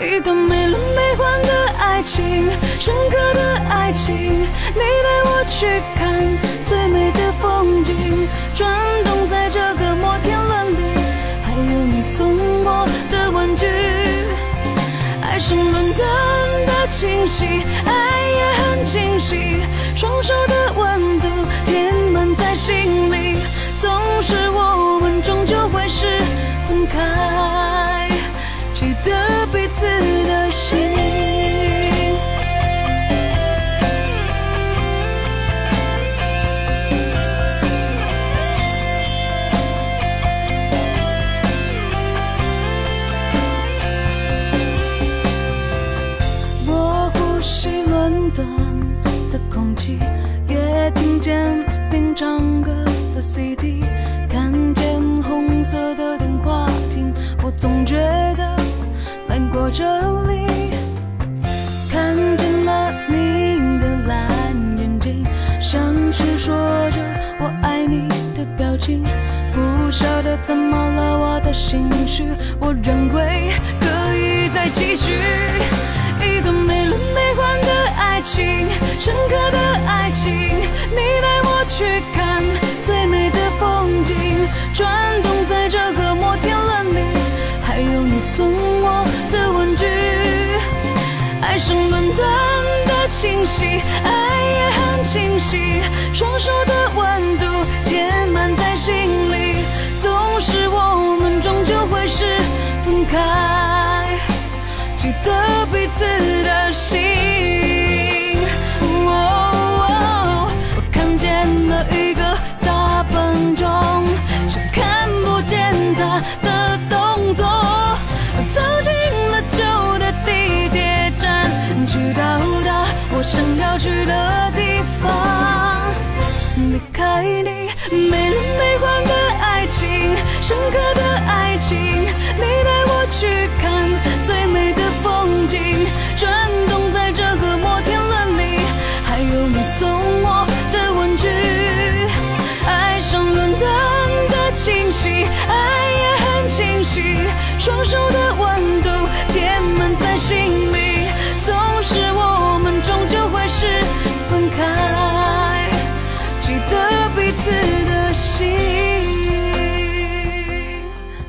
一段没轮没奂的爱情，深刻的爱情。你带我去看最美的风景，转动在这个摩天轮里，还有你送我的玩具。爱是伦敦的清晰，爱也很清晰，双手的温度填满在心里。总是我们终究会是分开。记得彼此的心。我呼吸伦敦的空气，也听见 Sting 唱歌的 CD，看见红色的电话亭，我总觉得。过这里，看见了你的蓝眼睛，像是说着我爱你的表情。不晓得怎么了，我的心绪，我仍会可以再继续。一段没轮没奂的爱情，深刻的爱情。你带我去看清晰，爱也很清晰，双手的温度填满在心里。总是我们终究会是分开，记得彼此的心。爱你，没轮没奂的爱情，深刻的爱情。你带我去看最美的风景，转动在这个摩天轮里，还有你送我的玩具。爱上伦敦的清晰，爱也很清晰，双手的温度填满在心里。此的心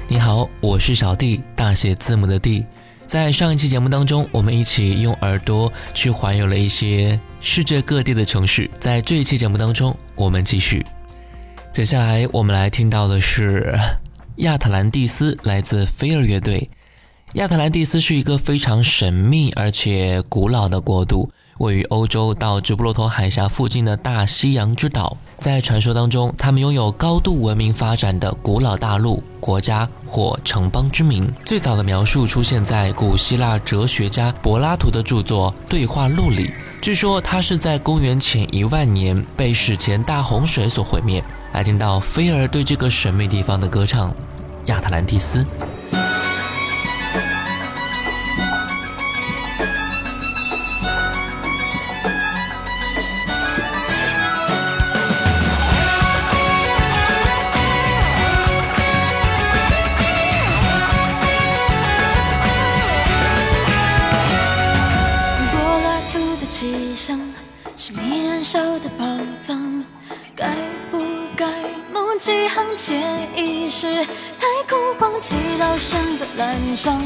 你好，我是小弟，大写字母的弟。在上一期节目当中，我们一起用耳朵去环游了一些世界各地的城市。在这一期节目当中，我们继续。接下来我们来听到的是亚特兰蒂斯，来自飞儿乐队。亚特兰蒂斯是一个非常神秘而且古老的国度。位于欧洲到直布罗陀海峡附近的大西洋之岛，在传说当中，他们拥有高度文明发展的古老大陆、国家或城邦之名。最早的描述出现在古希腊哲学家柏拉图的著作《对话录》里。据说它是在公元前一万年被史前大洪水所毁灭。来听到菲儿对这个神秘地方的歌唱，《亚特兰蒂斯》。乱撞，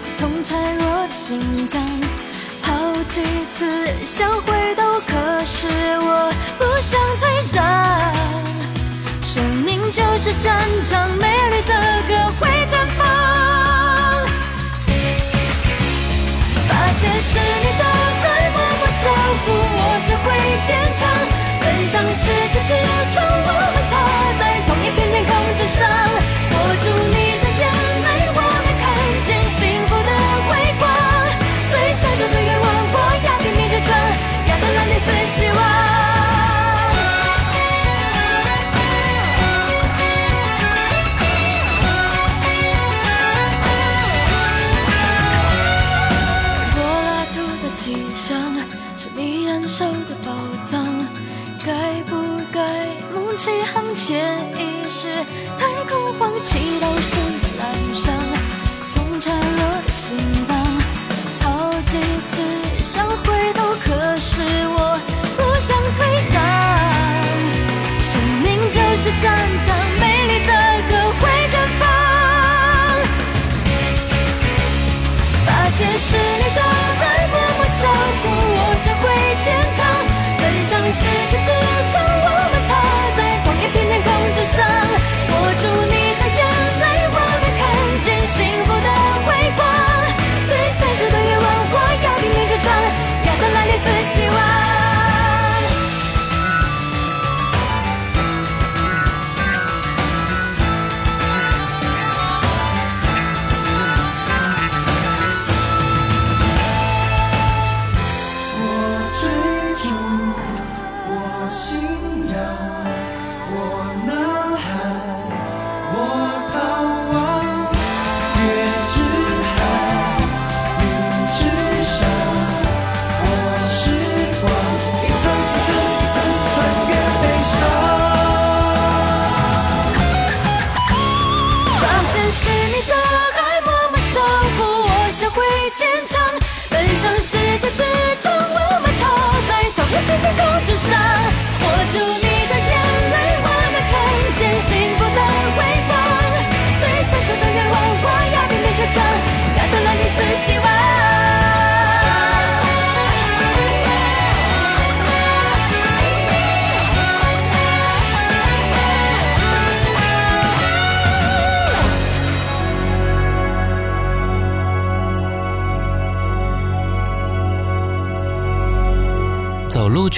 刺痛孱弱的心脏。好几次想回头，可是我不想退让。生命就是战场，你燃烧的宝藏，该不该梦起航前意识？太空荒，祈祷神的阑珊，刺痛孱弱的心脏。好几次想回头，可是我不想退让。生命就是战场，世界之窗，我们踏在同一片天空之上，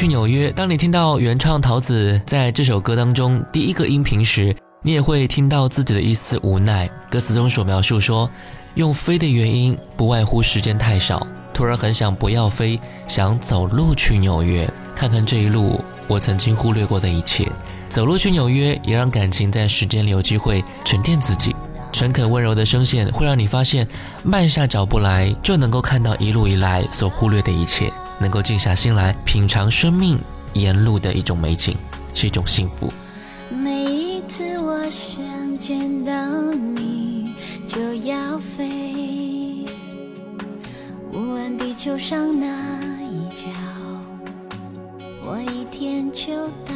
去纽约。当你听到原唱桃子在这首歌当中第一个音频时，你也会听到自己的一丝无奈。歌词中所描述说，用飞的原因不外乎时间太少，突然很想不要飞，想走路去纽约，看看这一路我曾经忽略过的一切。走路去纽约，也让感情在时间里有机会沉淀自己。诚恳温柔的声线会让你发现，慢下脚步来就能够看到一路以来所忽略的一切，能够静下心来品尝生命沿路的一种美景，是一种幸福。每一次我想见到你就要飞，无论地球上哪一角，我一天就到。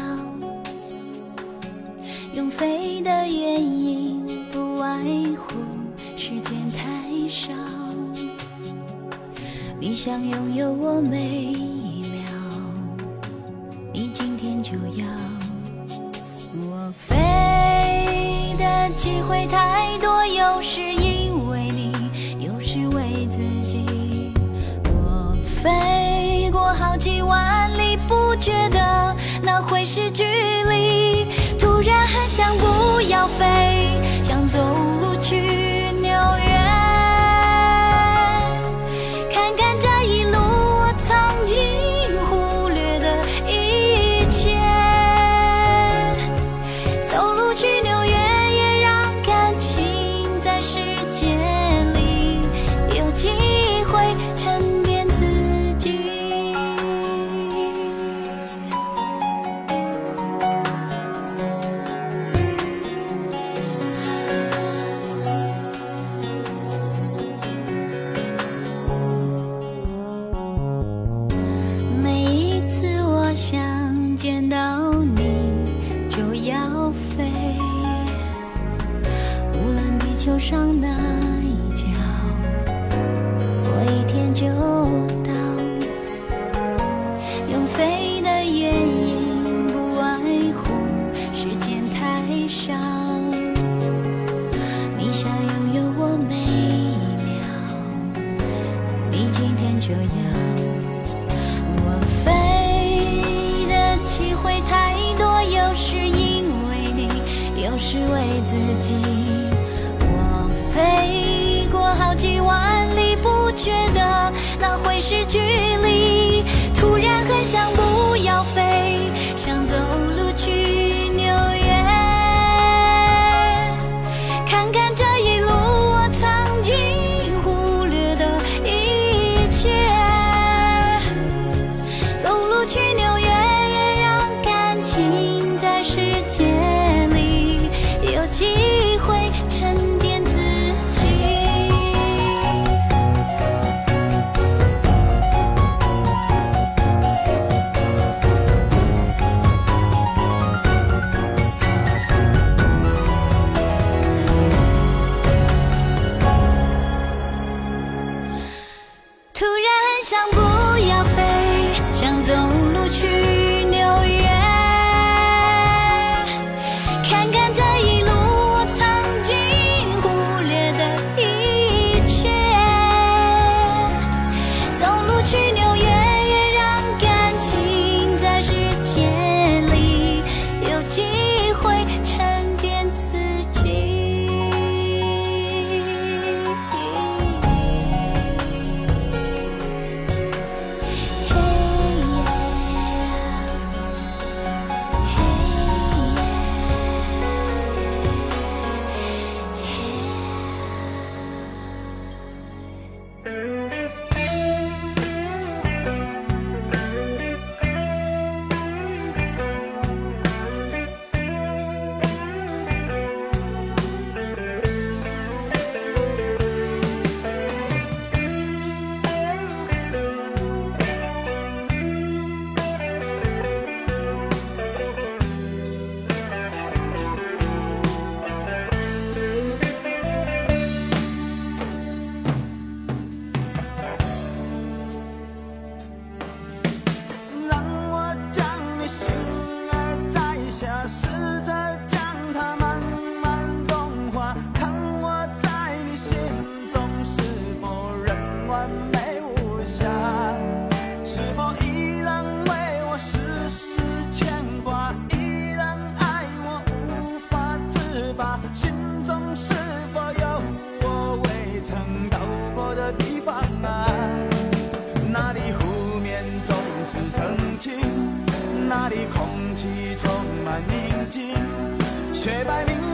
用飞的原因不外乎时间太少，你想拥有我每一秒，你今天就要。我飞的机会太多，有时因为你，有时为自己。我飞过好几万里，不觉得那会是距离。突然很想不要飞，方啊，那里湖面总是澄清，那里空气充满宁静，雪白明。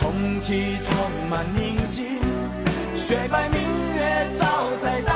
空气充满宁静，雪白明月照在大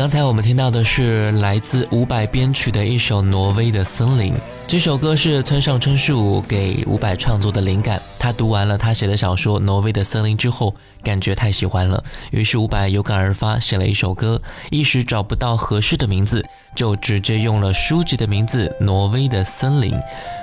刚才我们听到的是来自伍佰编曲的一首《挪威的森林》。这首歌是村上春树给伍佰创作的灵感。他读完了他写的小说《挪威的森林》之后，感觉太喜欢了，于是伍佰有感而发，写了一首歌。一时找不到合适的名字，就直接用了书籍的名字《挪威的森林》。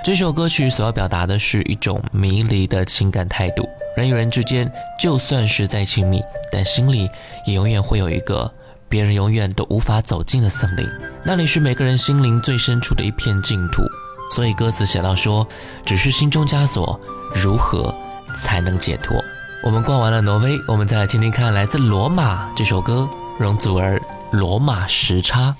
这首歌曲所要表达的是一种迷离的情感态度。人与人之间，就算是再亲密，但心里也永远会有一个。别人永远都无法走进的森林，那里是每个人心灵最深处的一片净土。所以歌词写到说，只是心中枷锁，如何才能解脱？我们逛完了挪威，我们再来听听看来自罗马这首歌，容祖儿《罗马时差》。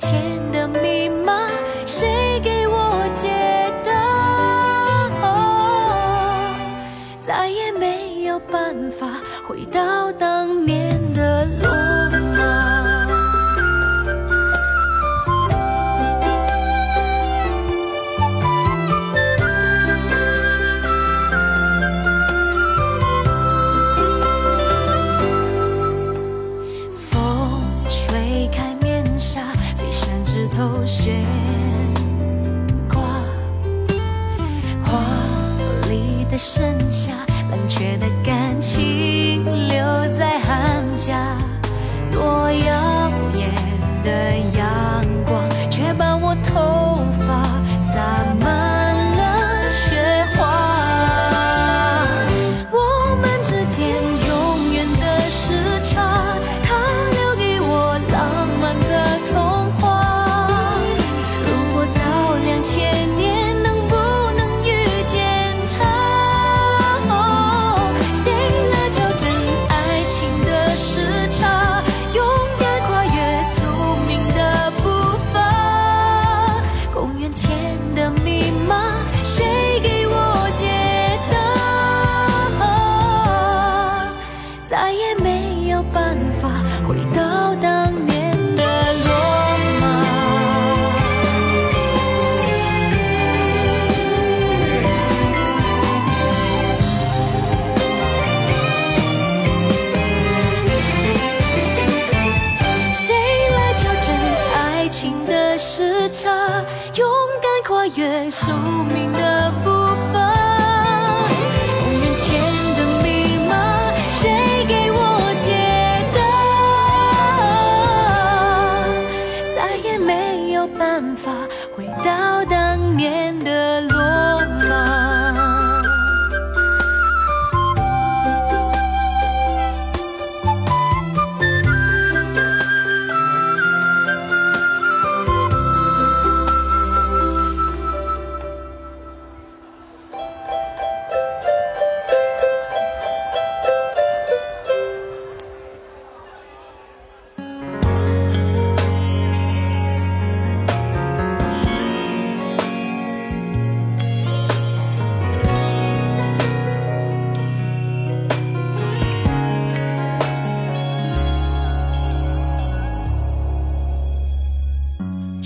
前的密码，谁给我解答？再也没有办法回到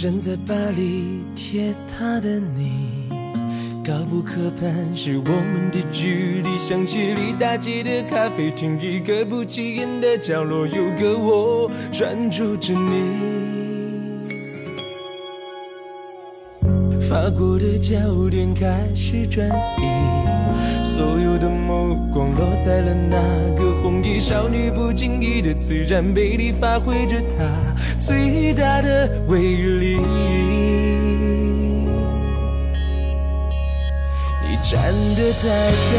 站在巴黎铁塔的你，高不可攀，是我们的距离。香榭里大街的咖啡厅，一个不起眼的角落，有个我专注着你。法国的焦点开始转移，所有的目光落在了那个红衣少女，不经意的自然魅力，发挥着她最大的威力。你站得太高，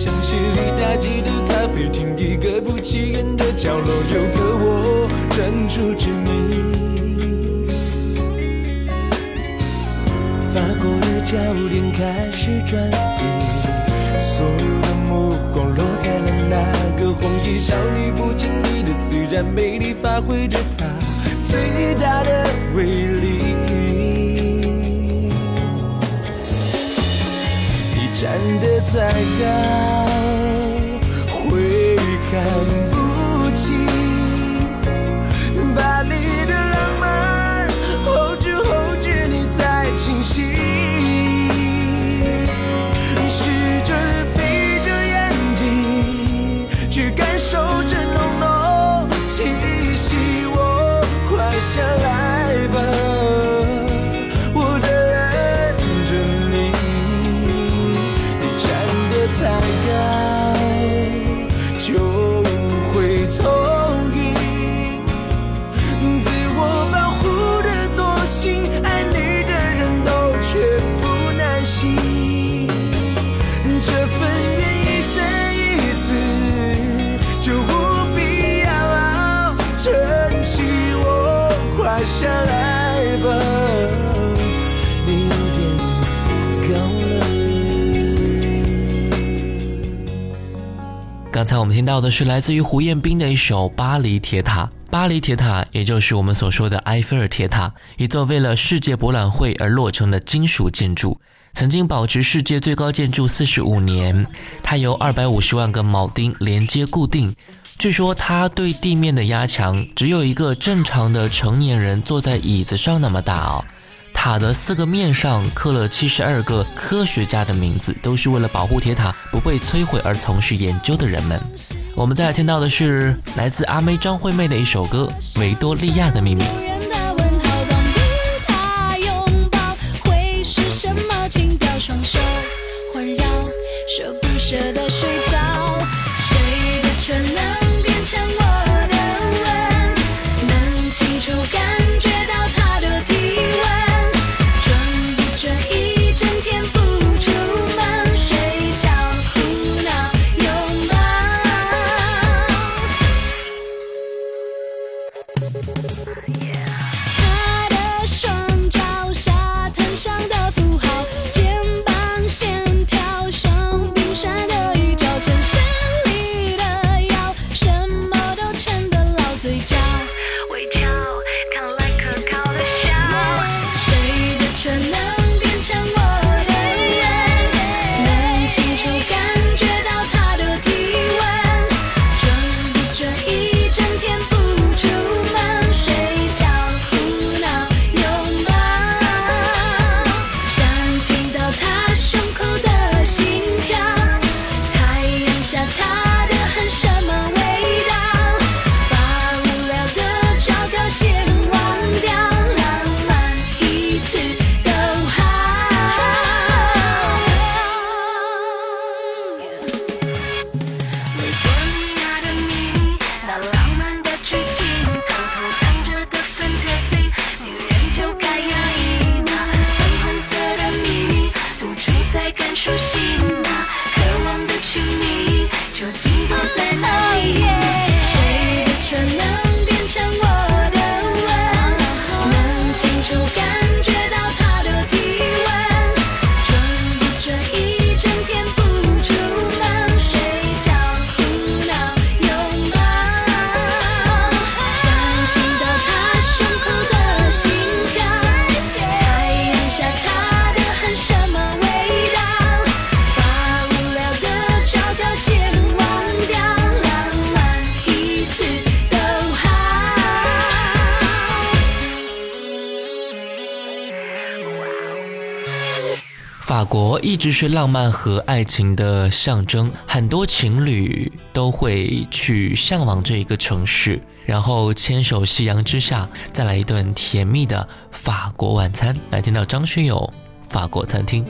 距离。香榭里大街的咖啡厅，一个不起眼的角落，有个我专注着你。法国的焦点开始转移，所有的目光落在了那个红衣少女，不经意的自然魅力，发挥着她最大的威力。站得再高，会看不清刚才我们听到的是来自于胡彦斌的一首《巴黎铁塔》。巴黎铁塔，也就是我们所说的埃菲尔铁塔，一座为了世界博览会而落成的金属建筑，曾经保持世界最高建筑四十五年。它由二百五十万个铆钉连接固定。据说它对地面的压强只有一个正常的成年人坐在椅子上那么大哦。塔的四个面上刻了七十二个科学家的名字，都是为了保护铁塔不被摧毁而从事研究的人们。我们再来听到的是来自阿妹张惠妹的一首歌《维多利亚的秘密》。舍不舍得睡初心。国一直是浪漫和爱情的象征，很多情侣都会去向往这一个城市，然后牵手夕阳之下，再来一顿甜蜜的法国晚餐。来听到张学友《法国餐厅》。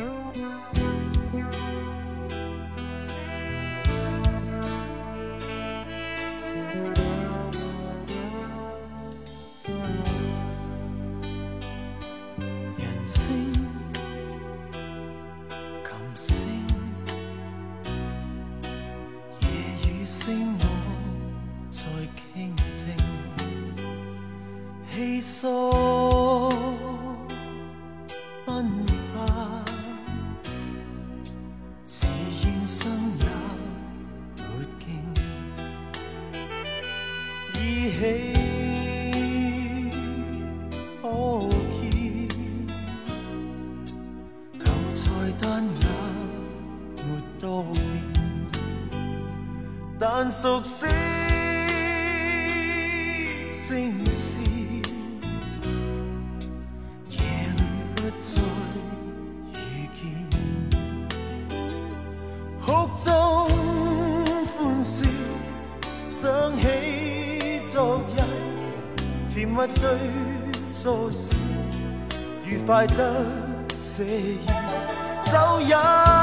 熟悉聲線，夜裏不再遇見，哭中歡笑，想起昨日甜蜜對坐時。愉快得寫意，酒飲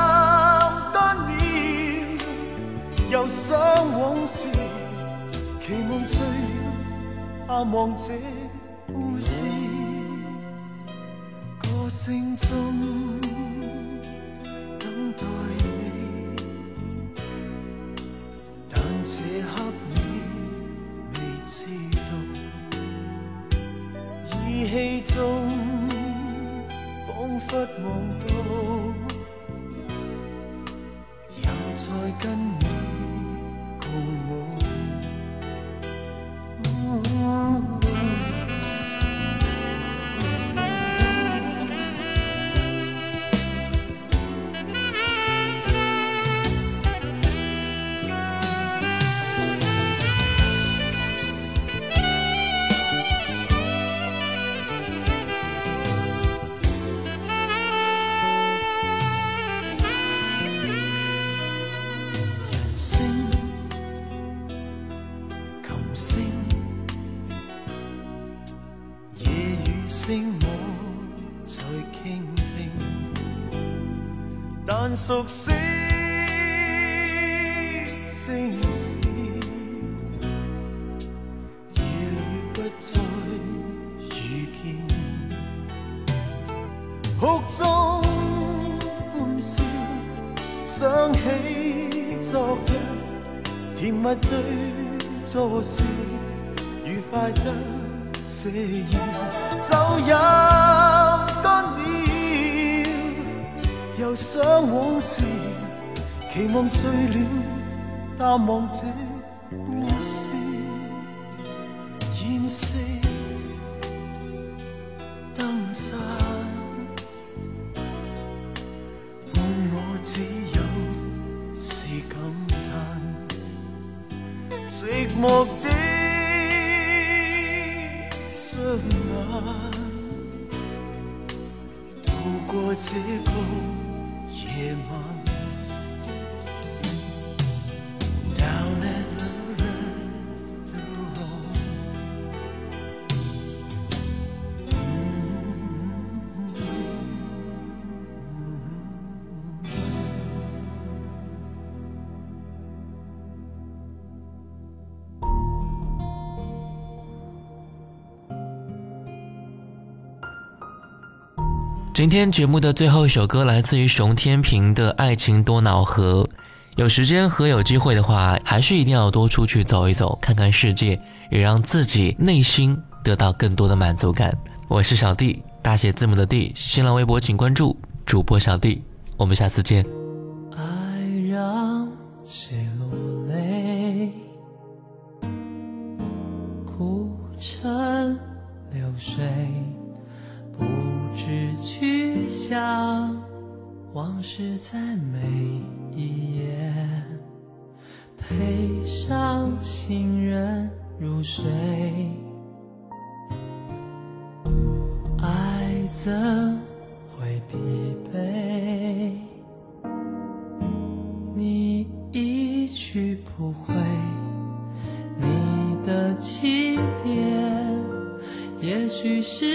想往事，期望醉了，盼望这故事，歌声中等待。声我在倾听，但熟悉声线，夜里不再遇见，哭中欢笑，想起昨日甜蜜对坐时，愉快得泻热，酒饮干了，又想往事，期望醉了，淡忘这今天节目的最后一首歌来自于熊天平的《爱情多瑙河》。有时间和有机会的话，还是一定要多出去走一走，看看世界，也让自己内心得到更多的满足感。我是小弟，大写字母的 D，新浪微博请关注主播小弟，我们下次见。爱让谁落泪，哭成流水，去向，往事在每一页，陪上行人入睡。爱怎会疲惫？你一去不回，你的起点，也许是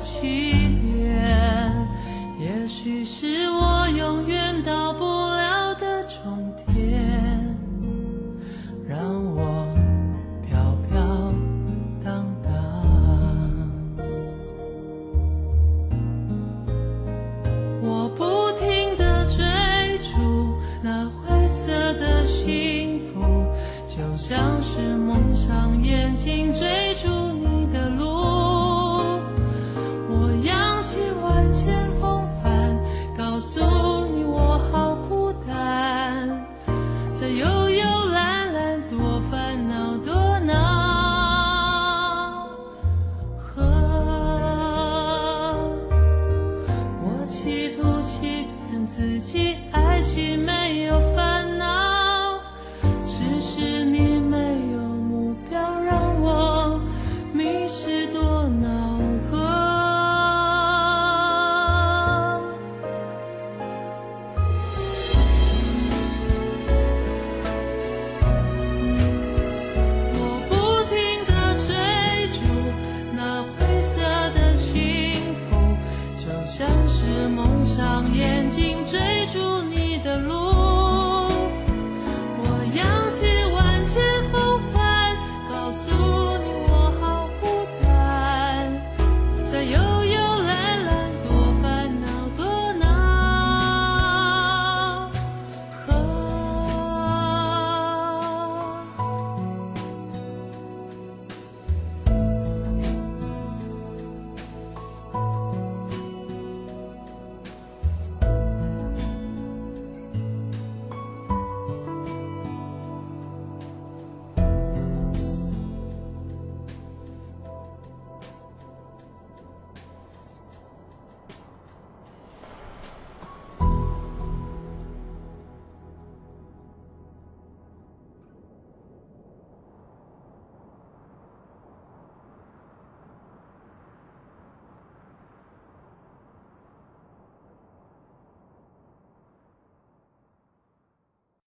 起点，